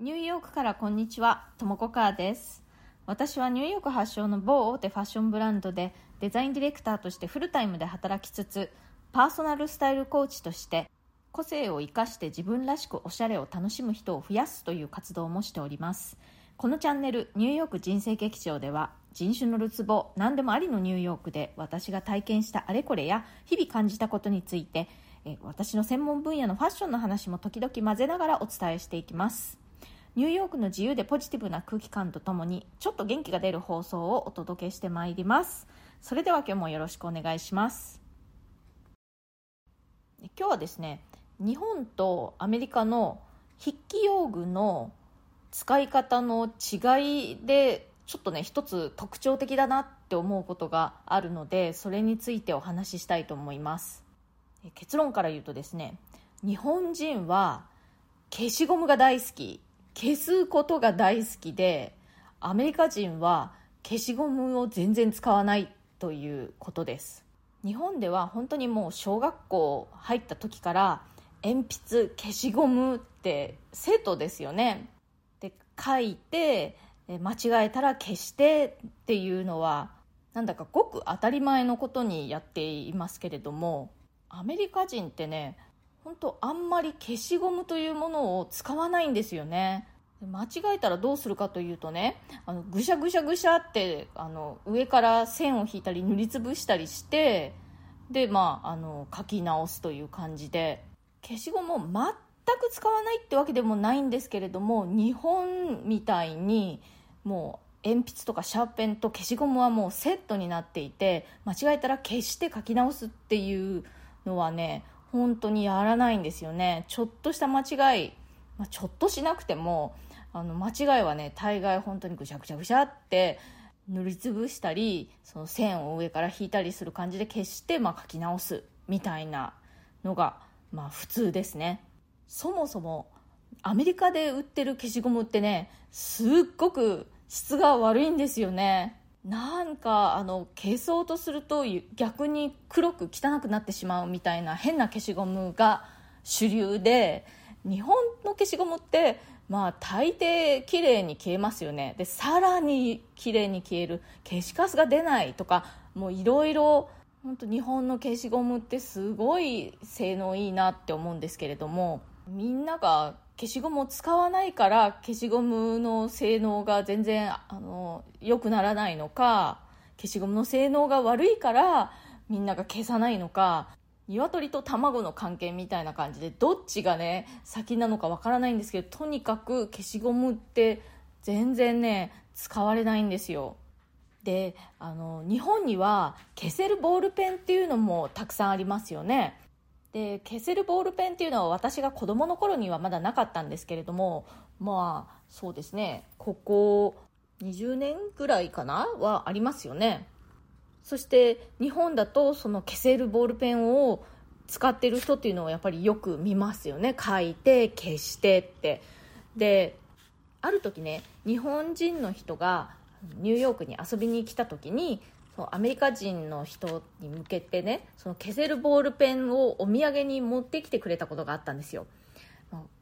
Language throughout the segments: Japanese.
ニューヨークからこんにちは、ともこかーです。私はニューヨーク発祥の某大手ファッションブランドでデザインディレクターとしてフルタイムで働きつつ、パーソナルスタイルコーチとして個性を生かして自分らしくおしゃれを楽しむ人を増やすという活動もしております。このチャンネルニューヨーク人生劇場では人種のるつぼ何でもありのニューヨークで私が体験したあれこれや日々感じたことについてえ私の専門分野のファッションの話も時々混ぜながらお伝えしていきますニューヨークの自由でポジティブな空気感とともにちょっと元気が出る放送をお届けしてまいります。それでは今日もよろしくお願いします。今日はですね日本とアメリカの筆記用具の使い方の違いでちょっとね一つ特徴的だなって思うことがあるのでそれについてお話ししたいと思います。結論から言うとですね日本人は消しゴムが大好き。消すことが大好きでアメリカ人は消しゴムを全然使わないということです。日本では本当にもう小学校入った時から鉛筆消しゴムって生徒ですよね。で書いて間違えたら消してっていうのはなんだかごく当たり前のことにやっていますけれどもアメリカ人ってね本当あんまり消しゴムというものを使わないんですよね。間違えたらどうするかというとねあのぐしゃぐしゃぐしゃってあの上から線を引いたり塗りつぶしたりしてでまああの書き直すという感じで消しゴムを全く使わないってわけでもないんですけれども日本みたいにもう鉛筆とかシャーペンと消しゴムはもうセットになっていて間違えたら消して書き直すっていうのはね本当にやらないんですよね。ちょっとした間違い、まあ、ちょっとしなくてもあの間違いはね大概本当にぐしゃぐしゃぐしゃって塗りつぶしたりその線を上から引いたりする感じで消して、まあ、書き直すみたいなのが、まあ、普通ですね。そもそもアメリカで売ってる消しゴムってねすっごく質が悪いんですよね。なんかあの消そうとすると逆に黒く汚くなってしまうみたいな変な消しゴムが主流で日本の消しゴムってまあ大抵綺麗に消えますよね。でさらに綺麗に消える消しカスが出ないとかもういろいろ本当日本の消しゴムってすごい性能いいなって思うんですけれどもみんなが消しゴムを使わないから消しゴムの性能が全然あの良くならないのか消しゴムの性能が悪いからみんなが消さないのか鶏と卵の関係みたいな感じでどっちがね先なのかわからないんですけどとにかく消しゴムって全然ね使われないんですよ。であの日本には消せるボールペンっていうのもたくさんありますよね。で消せるボールペンっていうのは私が子供の頃にはまだなかったんですけれどもまあそうですね。ここ20年ぐらいかなはありますよね。そして日本だとその消せるボールペンを使ってる人っていうのをやっぱりよく見ますよね。書いて消してって。である時ね日本人の人がニューヨークに遊びに来た時にそうアメリカ人の人に向けてねその消せるボールペンをお土産に持ってきてくれたことがあったんですよ。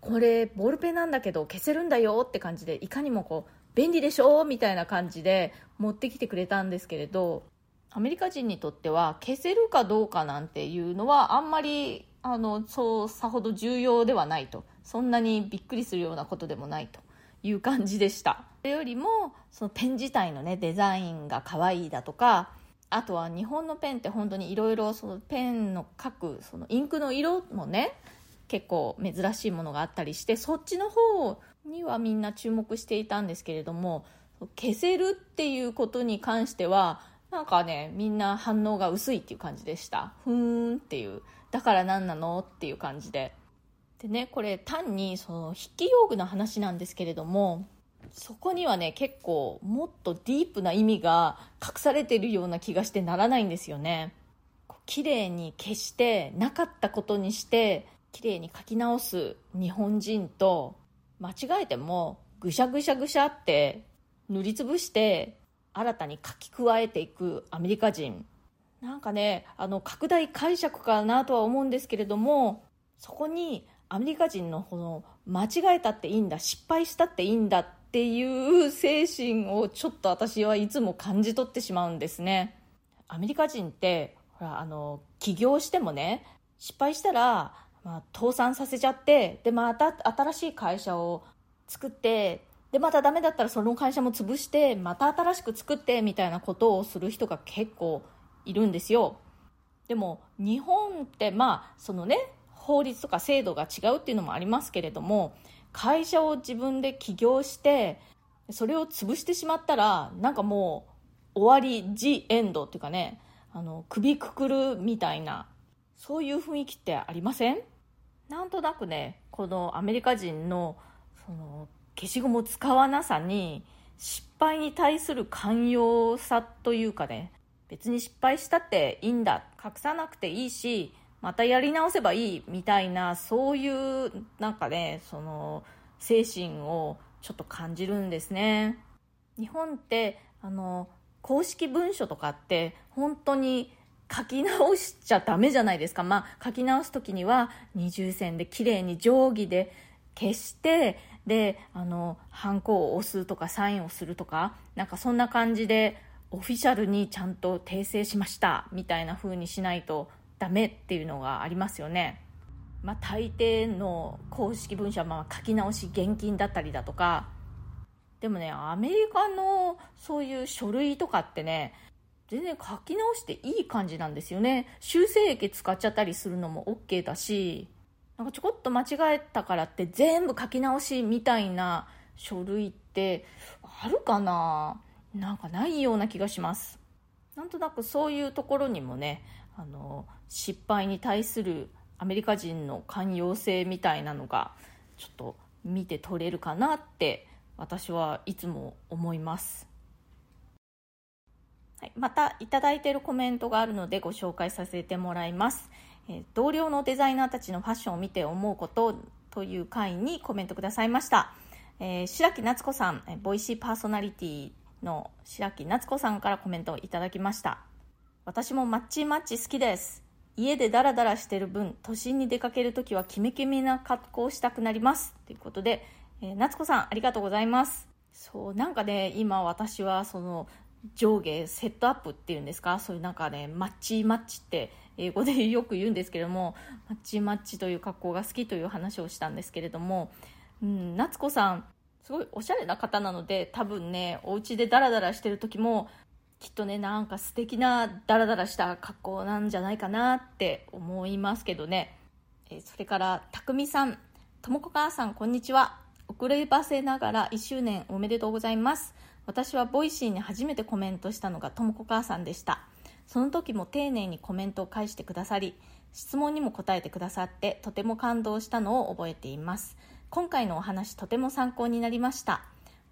これボールペンなんだけど消せるんだよって感じでいかにもこう便利でしょみたいな感じで持ってきてくれたんですけれどアメリカ人にとっては消せるかどうかなんていうのはあんまりあのそうさほど重要ではないと。そんなにびっくりするようなことでもないと。いう感じでした。それよりもそのペン自体のねデザインが可愛いだとかあとは日本のペンって本当にいろいろそのペンの書くそのインクの色もね結構珍しいものがあったりしてそっちの方にはみんな注目していたんですけれども消せるっていうことに関してはなんかねみんな反応が薄いっていう感じでした。ふーんっていう。だから何なのっていう感じで。でねこれ単にその筆記用具の話なんですけれどもそこにはね結構もっとディープな意味が隠されているような気がしてならないんですよね。綺麗に消してなかったことにして綺麗に書き直す日本人と間違えてもぐしゃぐしゃぐしゃって塗りつぶして新たに書き加えていくアメリカ人。なんかねあの拡大解釈かなとは思うんですけれどもそこにアメリカ人のこの間違えたっていいんだ失敗したっていいんだっていう精神をちょっと私はいつも感じ取ってしまうんですね。アメリカ人ってほらあの起業してもね失敗したら、まあ、倒産させちゃってでまた新しい会社を作ってでまたダメだったらその会社も潰してまた新しく作ってみたいなことをする人が結構いるんですよ。でも日本ってまあそのね法律とか制度が違うっていうのもありますけれども会社を自分で起業してそれを潰してしまったらなんかもう終わりジエンドっていうかねあの首くくるみたいなそういう雰囲気ってありません？なんとなくねこのアメリカ人のその消しゴムを使わなさに失敗に対する寛容さというかね別に失敗したっていいんだ隠さなくていいしまたやり直せばいいみたいなそういうなんかねその精神をちょっと感じるんですね。日本ってあの公式文書とかって本当に書き直しちゃダメじゃないですか。まあ書き直す時には二重線で綺麗に定規で消してであのハンコを押すとかサインをするとかなんかそんな感じでオフィシャルにちゃんと訂正しましたみたいな風にしないとダメっていうのがありますよね。まあ、大抵の公式文書はまあ書き直し現金だったりだとか。でもねアメリカのそういう書類とかってね全然書き直していい感じなんですよね。修正液使っちゃったりするのも OK だしなんかちょこっと間違えたからって全部書き直しみたいな書類ってあるかな？なんかないような気がします。なんとなくそういうところにもねあの失敗に対するアメリカ人の寛容性みたいなのがちょっと見て取れるかなって私はいつも思います、はい、またいただいているコメントがあるのでご紹介させてもらいます。え同僚のデザイナーたちのファッションを見て思うことという回にコメントくださいました、えー、白木夏子さんボイシーパーソナリティの白木夏子さんからコメントをいただきました。私もマッチマッチ好きです。家でダラダラしてる分都心に出かけるときはキメキメな格好をしたくなります。ということで、えー、夏子さんありがとうございます。そうなんかね今私はその上下セットアップっていうんですか？そういうなんかねマッチマッチって英語でよく言うんですけれどもマッチマッチという格好が好きという話をしたんですけれども、うん、夏子さんすごいおしゃれな方なので多分ねお家でダラダラしてる時もきっとねなんか素敵なダラダラした格好なんじゃないかなって思いますけどね、えそれからたくみさんともこ母さんこんにちは。遅ればせながら1周年おめでとうございます。私は Voicy に初めてコメントしたのがともこ母さんでした。その時も丁寧にコメントを返してくださり質問にも答えてくださってとても感動したのを覚えています。今回のお話とても参考になりました。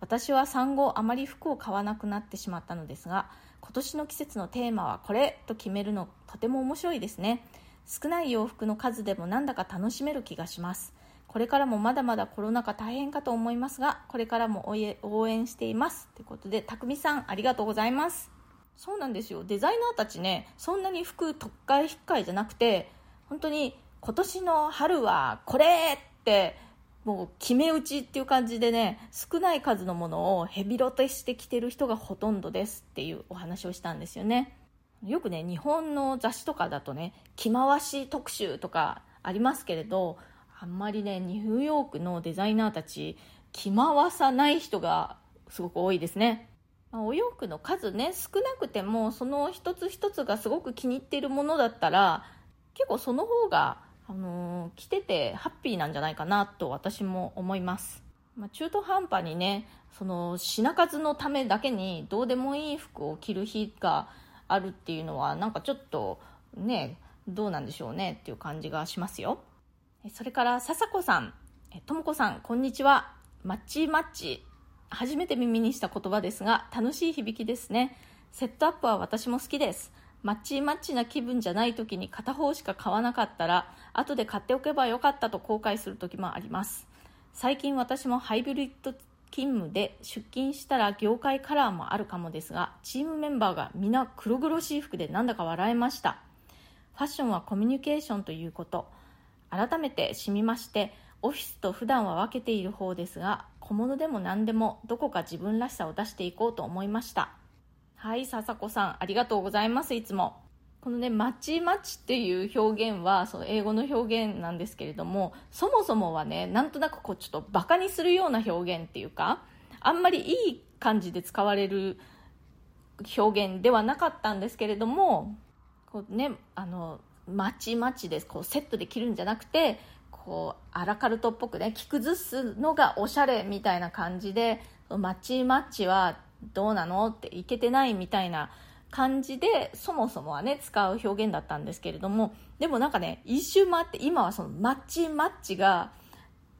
私は産後あまり服を買わなくなってしまったのですが今年の季節のテーマはこれと決めるのとても面白いですね。少ない洋服の数でもなんだか楽しめる気がします。これからもまだまだコロナ禍大変かと思いますがこれからも応援しています。ということでたくみさんありがとうございます。そうなんですよ。デザイナーたちねそんなに服特会引っかいじゃなくて本当に今年の春はこれってもう決め打ちっていう感じでね少ない数のものをヘビロテしてきてる人がほとんどですっていうお話をしたんですよね。よくね日本の雑誌とかだとね着回し特集とかありますけれどあんまりねニューヨークのデザイナーたち着回さない人がすごく多いですね、お洋服の数ね少なくてもその一つ一つがすごく気に入っているものだったら結構その方が、あの、着ててハッピーなんじゃないかなと私も思います、まあ、中途半端にねその品数のためだけにどうでもいい服を着る日があるっていうのはなんかちょっとねどうなんでしょうねっていう感じがしますよ。それから笹子さん。とも子さんこんにちは。マッチマッチ。初めて耳にした言葉ですが楽しい響きですね。セットアップは私も好きです。マッチマッチな気分じゃない時に片方しか買わなかったら後で買っておけばよかったと後悔する時もあります。最近私もハイブリッド勤務で出勤したら業界カラーもあるかもですがチームメンバーが皆黒々しい服でなんだか笑えました。ファッションはコミュニケーションということ。改めてしみましてオフィスと普段は分けている方ですが小物でも何でもどこか自分らしさを出していこうと思いました。はい笹子さんありがとうございますいつも。このね、まちまちっていう表現は、その英語の表現なんですけれども、そもそもはね、なんとなくこうちょっとバカにするような表現っていうか、あんまりいい感じで使われる表現ではなかったんですけれども、こうね、あの、まちまちですこうセットで着るんじゃなくて、こう、アラカルトっぽくね、着崩すのがおしゃれみたいな感じで、まちまちはどうなの？っていけてないみたいな感じでそもそもはね使う表現だったんですけれどもでもなんかね一周回って今はそのマッチマッチが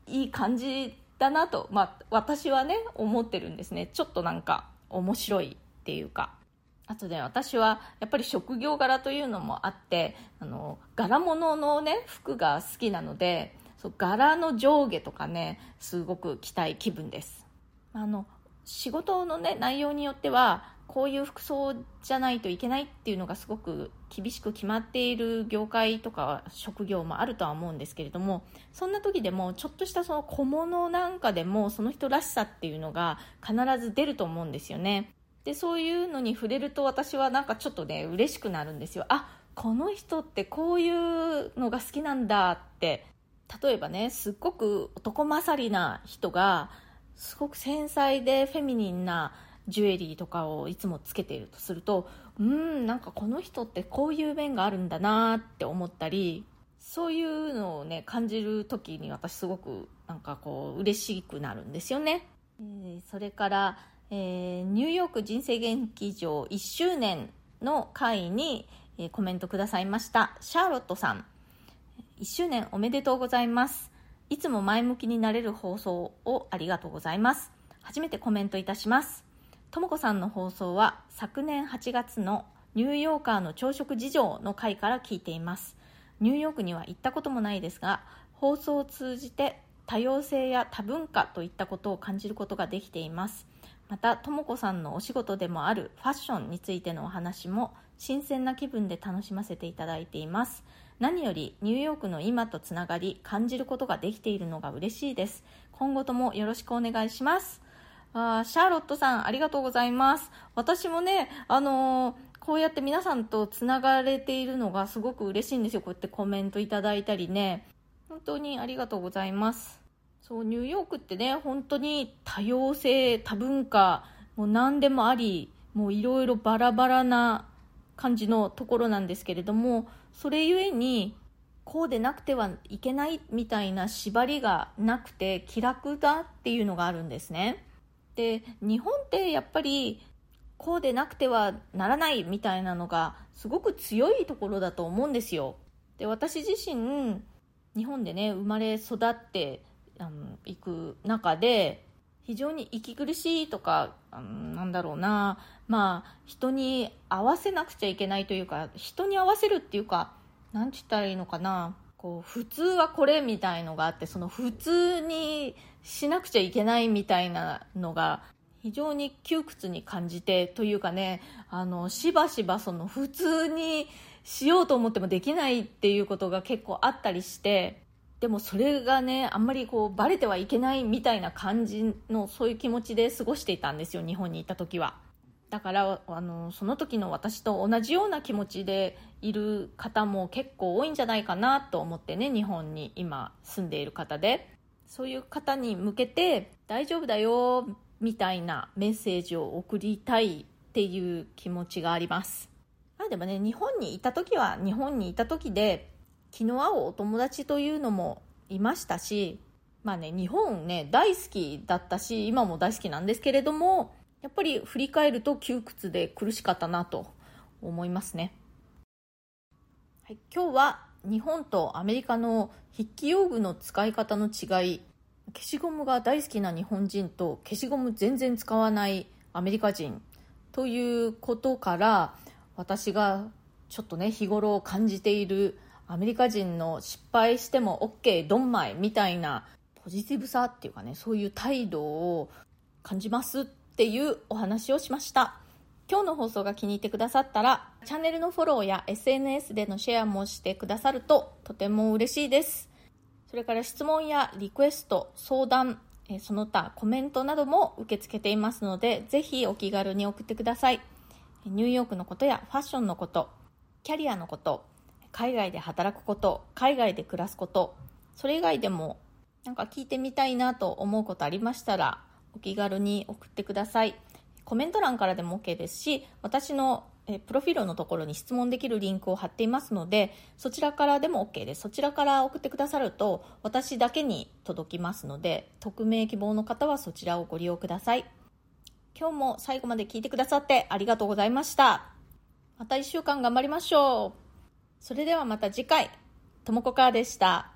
いい感じだなと、まあ、私はね思ってるんですね。ちょっとなんか面白いっていうか。あとね私はやっぱり職業柄というのもあってあの柄物のね服が好きなのでそう柄の上下とかねすごく着たい気分です。あの仕事のね内容によってはこういう服装じゃないといけないっていうのがすごく厳しく決まっている業界とか職業もあるとは思うんですけれどもそんな時でもちょっとしたその小物なんかでもその人らしさっていうのが必ず出ると思うんですよね。でそういうのに触れると私はなんかちょっとね嬉しくなるんですよ。あこの人ってこういうのが好きなんだって。例えばねすっごく男勝りな人がすごく繊細でフェミニンなジュエリーとかをいつもつけているとするとうんなんかこの人ってこういう面があるんだなって思ったりそういうのをね感じる時に私すごくなんかこう嬉しくなるんですよね、えー、それから、えー、ニューヨーク人生劇場1周年の回に、えー、コメントくださいました。シャーロットさん。1周年おめでとうございます。いつも前向きになれる放送をありがとうございます。初めてコメントいたします。ともこさんの放送は昨年8月のニューヨーカーの朝食事情の回から聞いています。ニューヨークには行ったこともないですが放送を通じて多様性や多文化といったことを感じることができています。またともこさんのお仕事でもあるファッションについてのお話も新鮮な気分で楽しませていただいています。何よりニューヨークの今とつながり感じることができているのが嬉しいです今後ともよろしくお願いしますあシャーロットさん、ありがとうございます。私もね、あのー、こうやって皆さんとつながれているのがすごく嬉しいんですよ。こうやってコメントいただいたりね。本当にありがとうございます。そう、ニューヨークってね、本当に多様性、多文化、もう何でもあり、もういろいろバラバラな感じのところなんですけれども、それゆえに、こうでなくてはいけないみたいな縛りがなくて気楽だっていうのがあるんですね。で日本ってやっぱりこうでなくてはならないみたいなのがすごく強いところだと思うんですよで私自身日本でね生まれ育っていく中で非常に息苦しいとか、なんだろうな。まあ人に合わせなくちゃいけないというか人に合わせるっていうか何て言ったらいいのかな。こう普通はこれみたいのがあってその普通にしなくちゃいけないみたいなのが非常に窮屈に感じてというかねあのしばしばその普通にしようと思ってもできないっていうことが結構あったりしてでもそれがねあんまりこうバレてはいけないみたいな感じのそういう気持ちで過ごしていたんですよ日本にいた時は。だからあのその時の私と同じような気持ちでいる方も結構多いんじゃないかなと思ってね日本に今住んでいる方でそういう方に向けて大丈夫だよみたいなメッセージを送りたいっていう気持ちがありますあでもね日本にいた時は日本にいた時で気の合うお友達というのもいましたしまあね日本ね大好きだったし今も大好きなんですけれどもやっぱり振り返ると窮屈で苦しかったなと思いますね、はい、今日は日本とアメリカの筆記用具の使い方の違い消しゴムが大好きな日本人と消しゴム全然使わないアメリカ人ということから私がちょっとね日頃感じているアメリカ人の失敗しても OK ドンマイみたいなポジティブさっていうかねそういう態度を感じますっていうお話をしました。今日の放送が気に入ってくださったら、チャンネルのフォローや SNS でのシェアもしてくださるととても嬉しいです。それから質問やリクエスト相談その他コメントなども受け付けていますのでぜひお気軽に送ってくださいニューヨークのことやファッションのことキャリアのこと海外で働くこと海外で暮らすことそれ以外でもなんか聞いてみたいなと思うことありましたらお気軽に送ってください。コメント欄からでも OK ですし私のえプロフィールのところに質問できるリンクを貼っていますのでそちらからでも OK です。そちらから送ってくださると私だけに届きますので匿名希望の方はそちらをご利用ください。今日も最後まで聞いてくださってありがとうございました。また1週間頑張りましょう。それではまた次回。ともこかーでした。